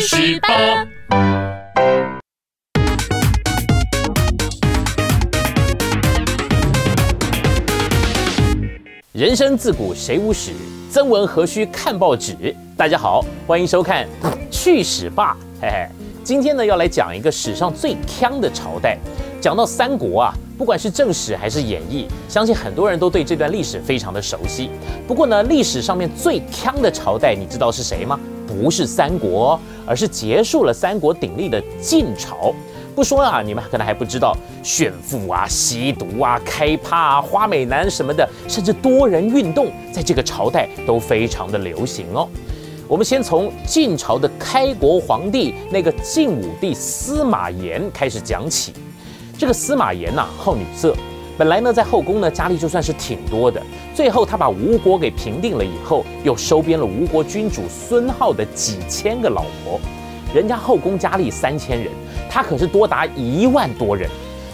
去十八。人生自古谁无死，曾闻何须看报纸。大家好，欢迎收看《去史吧》。嘿嘿，今天呢要来讲一个史上最强的朝代。讲到三国啊，不管是正史还是演义，相信很多人都对这段历史非常的熟悉。不过呢，历史上面最强的朝代，你知道是谁吗？不是三国，而是结束了三国鼎立的晋朝。不说啊，你们可能还不知道，炫富啊、吸毒啊、开趴啊、花美男什么的，甚至多人运动，在这个朝代都非常的流行哦。我们先从晋朝的开国皇帝那个晋武帝司马炎开始讲起。这个司马炎呐，好女色，本来呢在后宫呢佳丽就算是挺多的，最后他把吴国给平定了以后，又收编了吴国君主孙浩的几千个老婆。人家后宫佳丽三千人，他可是多达一万多人。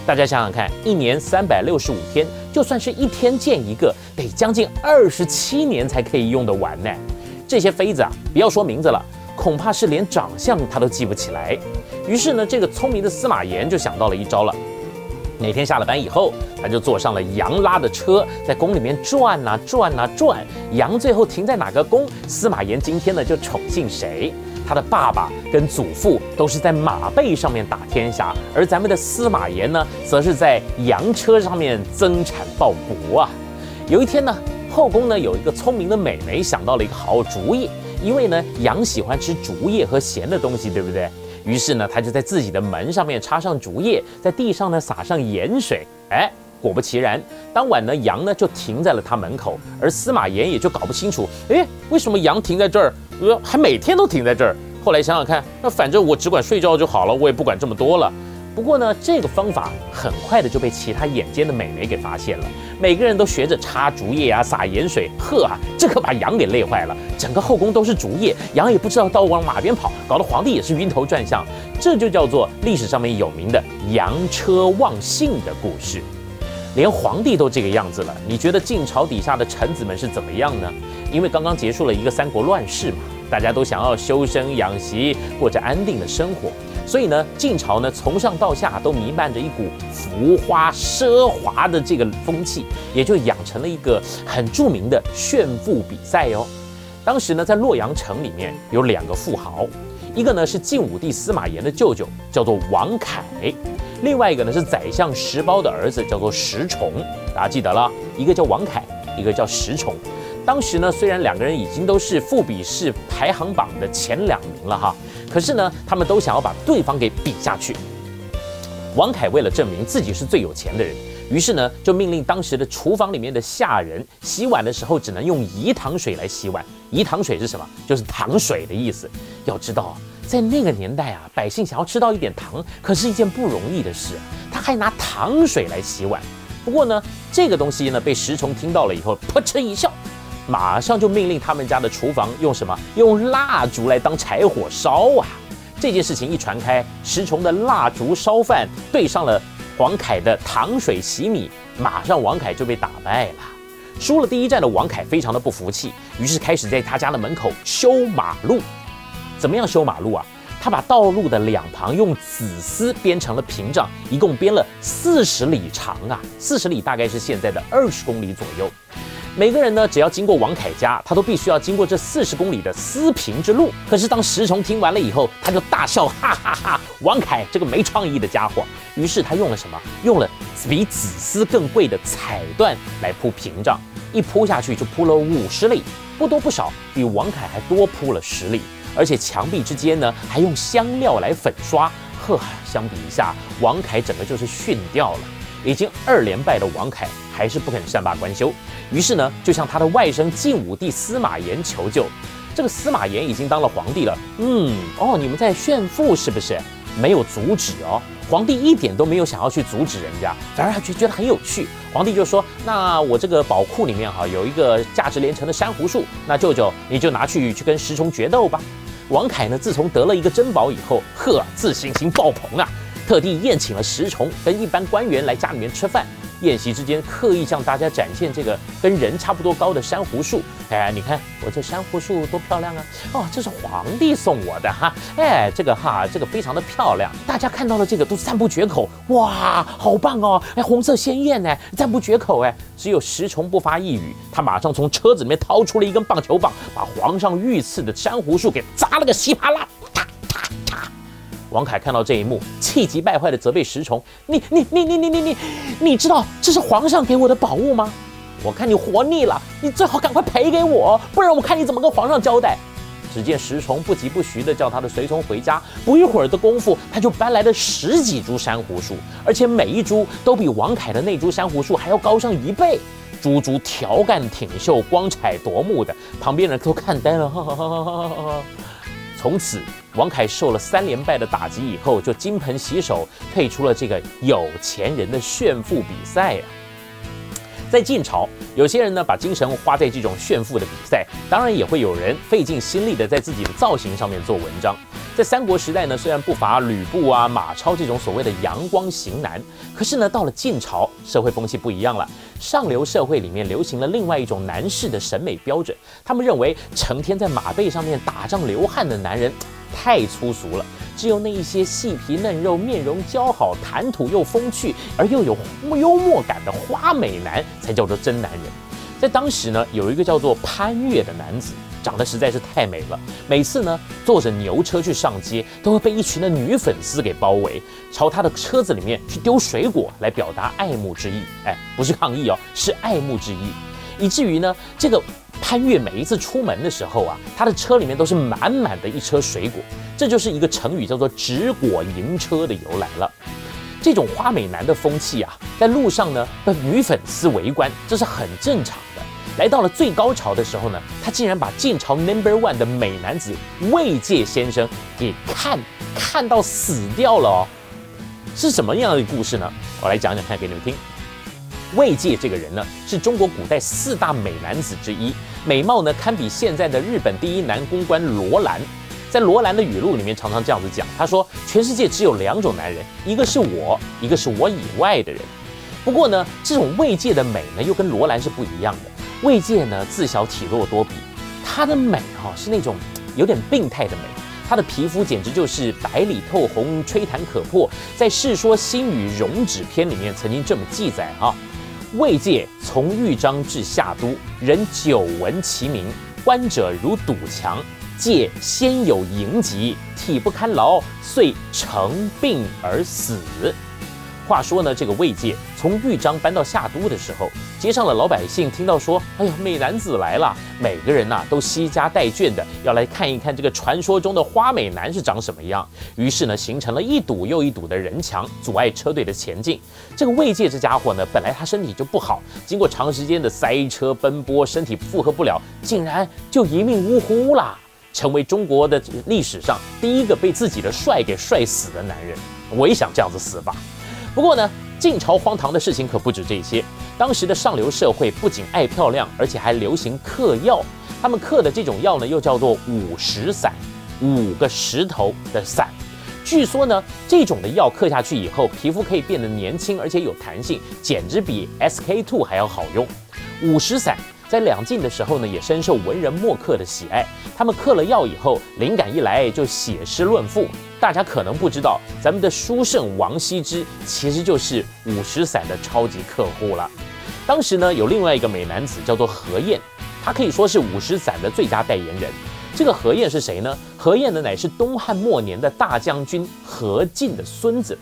大家想想看，一年三百六十五天，就算是一天见一个，得将近二十七年才可以用得完呢。这些妃子啊，不要说名字了，恐怕是连长相他都记不起来。于是呢，这个聪明的司马炎就想到了一招了。哪天下了班以后，他就坐上了羊拉的车，在宫里面转啊转啊转。羊最后停在哪个宫，司马炎今天呢就宠幸谁。他的爸爸跟祖父都是在马背上面打天下，而咱们的司马炎呢，则是在羊车上面增产报国啊。有一天呢，后宫呢有一个聪明的美眉想到了一个好主意，因为呢羊喜欢吃竹叶和咸的东西，对不对？于是呢，他就在自己的门上面插上竹叶，在地上呢撒上盐水。哎，果不其然，当晚呢羊呢就停在了他门口，而司马炎也就搞不清楚，哎，为什么羊停在这儿？呃，还每天都停在这儿。后来想想看，那反正我只管睡觉就好了，我也不管这么多了。不过呢，这个方法很快的就被其他眼尖的美眉给发现了，每个人都学着插竹叶啊，撒盐水。呵啊，这可把羊给累坏了，整个后宫都是竹叶，羊也不知道到往哪边跑，搞得皇帝也是晕头转向。这就叫做历史上面有名的羊车忘信的故事。连皇帝都这个样子了，你觉得晋朝底下的臣子们是怎么样呢？因为刚刚结束了一个三国乱世嘛，大家都想要修身养息，过着安定的生活。所以呢，晋朝呢从上到下都弥漫着一股浮华奢华的这个风气，也就养成了一个很著名的炫富比赛哦。当时呢，在洛阳城里面有两个富豪，一个呢是晋武帝司马炎的舅舅，叫做王凯；另外一个呢是宰相石苞的儿子，叫做石崇。大家记得了，一个叫王凯，一个叫石崇。当时呢，虽然两个人已经都是富比士排行榜的前两名了哈，可是呢，他们都想要把对方给比下去。王凯为了证明自己是最有钱的人，于是呢，就命令当时的厨房里面的下人洗碗的时候只能用饴糖水来洗碗。饴糖水是什么？就是糖水的意思。要知道，在那个年代啊，百姓想要吃到一点糖，可是一件不容易的事。他还拿糖水来洗碗。不过呢，这个东西呢，被石崇听到了以后，噗嗤一笑。马上就命令他们家的厨房用什么？用蜡烛来当柴火烧啊！这件事情一传开，石崇的蜡烛烧饭对上了王凯的糖水洗米，马上王凯就被打败了。输了第一战的王凯非常的不服气，于是开始在他家的门口修马路。怎么样修马路啊？他把道路的两旁用紫丝编成了屏障，一共编了四十里长啊！四十里大概是现在的二十公里左右。每个人呢，只要经过王凯家，他都必须要经过这四十公里的丝平之路。可是当石崇听完了以后，他就大笑，哈哈哈！王凯这个没创意的家伙。于是他用了什么？用了比紫丝更贵的彩缎来铺屏障，一铺下去就铺了五十里，不多不少，比王凯还多铺了十里。而且墙壁之间呢，还用香料来粉刷。呵，相比一下，王凯整个就是逊掉了。已经二连败的王凯还是不肯善罢甘休，于是呢，就向他的外甥晋武帝司马炎求救。这个司马炎已经当了皇帝了，嗯，哦，你们在炫富是不是？没有阻止哦，皇帝一点都没有想要去阻止人家，反而还觉觉得很有趣。皇帝就说：“那我这个宝库里面哈有一个价值连城的珊瑚树，那舅舅你就拿去去跟石崇决斗吧。”王凯呢，自从得了一个珍宝以后，呵，自信心爆棚啊！特地宴请了石崇跟一般官员来家里面吃饭，宴席之间刻意向大家展现这个跟人差不多高的珊瑚树，哎，你看我这珊瑚树多漂亮啊！哦，这是皇帝送我的哈，哎，这个哈，这个非常的漂亮。大家看到了这个都赞不绝口，哇，好棒哦！哎，红色鲜艳呢，赞不绝口哎。只有石崇不发一语，他马上从车子里面掏出了一根棒球棒，把皇上御赐的珊瑚树给砸了个稀巴烂。王凯看到这一幕，气急败坏的责备石崇：“你你你你你你你，你知道这是皇上给我的宝物吗？”我看你活腻了，你最好赶快赔给我，不然我看你怎么跟皇上交代。只见石崇不疾不徐地叫他的随从回家，不一会儿的功夫，他就搬来了十几株珊瑚树，而且每一株都比王凯的那株珊瑚树还要高上一倍，株株条干挺秀，光彩夺目的，旁边人都看呆了。从此，王凯受了三连败的打击以后，就金盆洗手，退出了这个有钱人的炫富比赛呀。在晋朝，有些人呢把精神花在这种炫富的比赛，当然也会有人费尽心力的在自己的造型上面做文章。在三国时代呢，虽然不乏吕布啊、马超这种所谓的阳光型男，可是呢，到了晋朝，社会风气不一样了。上流社会里面流行了另外一种男士的审美标准，他们认为成天在马背上面打仗流汗的男人太粗俗了。只有那一些细皮嫩肉、面容姣好、谈吐又风趣而又有幽默感的花美男，才叫做真男人。在当时呢，有一个叫做潘岳的男子，长得实在是太美了。每次呢，坐着牛车去上街，都会被一群的女粉丝给包围，朝他的车子里面去丢水果，来表达爱慕之意。哎，不是抗议哦，是爱慕之意。以至于呢，这个潘越每一次出门的时候啊，他的车里面都是满满的一车水果。这就是一个成语，叫做“直果迎车”的由来了。这种花美男的风气啊，在路上呢被女粉丝围观，这是很正常。来到了最高潮的时候呢，他竟然把晋朝 Number One 的美男子魏界先生给看看到死掉了哦。是什么样的故事呢？我来讲讲看给你们听。魏界这个人呢，是中国古代四大美男子之一，美貌呢堪比现在的日本第一男公关罗兰。在罗兰的语录里面，常常这样子讲，他说：“全世界只有两种男人，一个是我，一个是我以外的人。”不过呢，这种魏界的美呢，又跟罗兰是不一样的。魏界呢，自小体弱多病，他的美哈是那种有点病态的美，他的皮肤简直就是白里透红，吹弹可破。在《世说新语·容止篇》里面曾经这么记载哈：魏界从豫章至夏都，人久闻其名，观者如堵墙。借先有营疾，体不堪劳，遂成病而死。话说呢，这个魏界从豫章搬到夏都的时候，街上的老百姓听到说：“哎呀，美男子来了！”每个人呐都惜家带眷的要来看一看这个传说中的花美男是长什么样。于是呢，形成了一堵又一堵的人墙，阻碍车队的前进。这个魏界这家伙呢，本来他身体就不好，经过长时间的塞车奔波，身体负荷不了，竟然就一命呜呼了。成为中国的历史上第一个被自己的帅给帅死的男人，我也想这样子死吧。不过呢，晋朝荒唐的事情可不止这些。当时的上流社会不仅爱漂亮，而且还流行嗑药。他们嗑的这种药呢，又叫做五石散，五个石头的散。据说呢，这种的药嗑下去以后，皮肤可以变得年轻，而且有弹性，简直比 SK two 还要好用。五石散。在两晋的时候呢，也深受文人墨客的喜爱。他们嗑了药以后，灵感一来就写诗论赋。大家可能不知道，咱们的书圣王羲之其实就是五石散的超级客户了。当时呢，有另外一个美男子叫做何晏，他可以说是五石散的最佳代言人。这个何晏是谁呢？何晏呢，乃是东汉末年的大将军何进的孙子。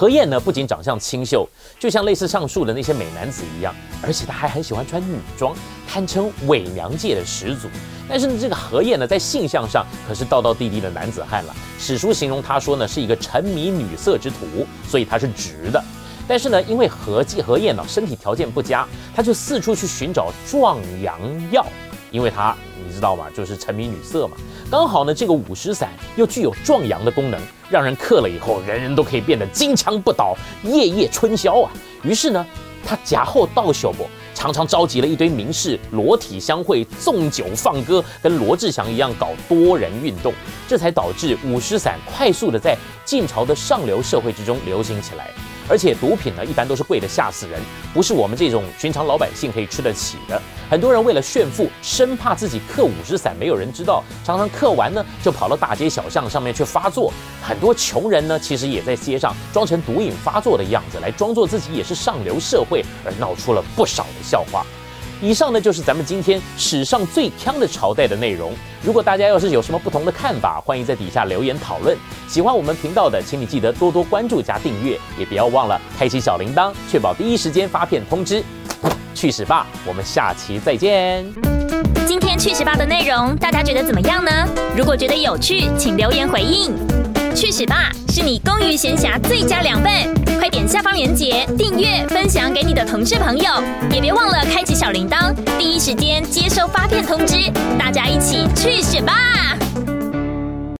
何晏呢，不仅长相清秀，就像类似上述的那些美男子一样，而且他还很喜欢穿女装，堪称伪娘界的始祖。但是呢，这个何晏呢，在性向上可是道道地地的男子汉了。史书形容他说呢，是一个沉迷女色之徒，所以他是直的。但是呢，因为何继何晏呢，身体条件不佳，他就四处去寻找壮阳药，因为他你知道吗，就是沉迷女色嘛。刚好呢，这个五石散又具有壮阳的功能，让人嗑了以后，人人都可以变得金枪不倒，夜夜春宵啊。于是呢，他假后道秀不，常常召集了一堆名士裸体相会，纵酒放歌，跟罗志祥一样搞多人运动，这才导致五石散快速的在晋朝的上流社会之中流行起来。而且毒品呢，一般都是贵的吓死人，不是我们这种寻常老百姓可以吃得起的。很多人为了炫富，生怕自己嗑五十散没有人知道，常常嗑完呢就跑到大街小巷上面去发作。很多穷人呢，其实也在街上装成毒瘾发作的样子，来装作自己也是上流社会，而闹出了不少的笑话。以上呢就是咱们今天史上最强的朝代的内容。如果大家要是有什么不同的看法，欢迎在底下留言讨论。喜欢我们频道的，请你记得多多关注加订阅，也不要忘了开启小铃铛，确保第一时间发片通知。去史吧，我们下期再见。今天去史吧的内容，大家觉得怎么样呢？如果觉得有趣，请留言回应。去史吧是你工余闲暇最佳良伴，点下方链接订阅分享给你的同事朋友，也别忘了开启小铃铛，第一时间接收发片通知。大家一起去选吧！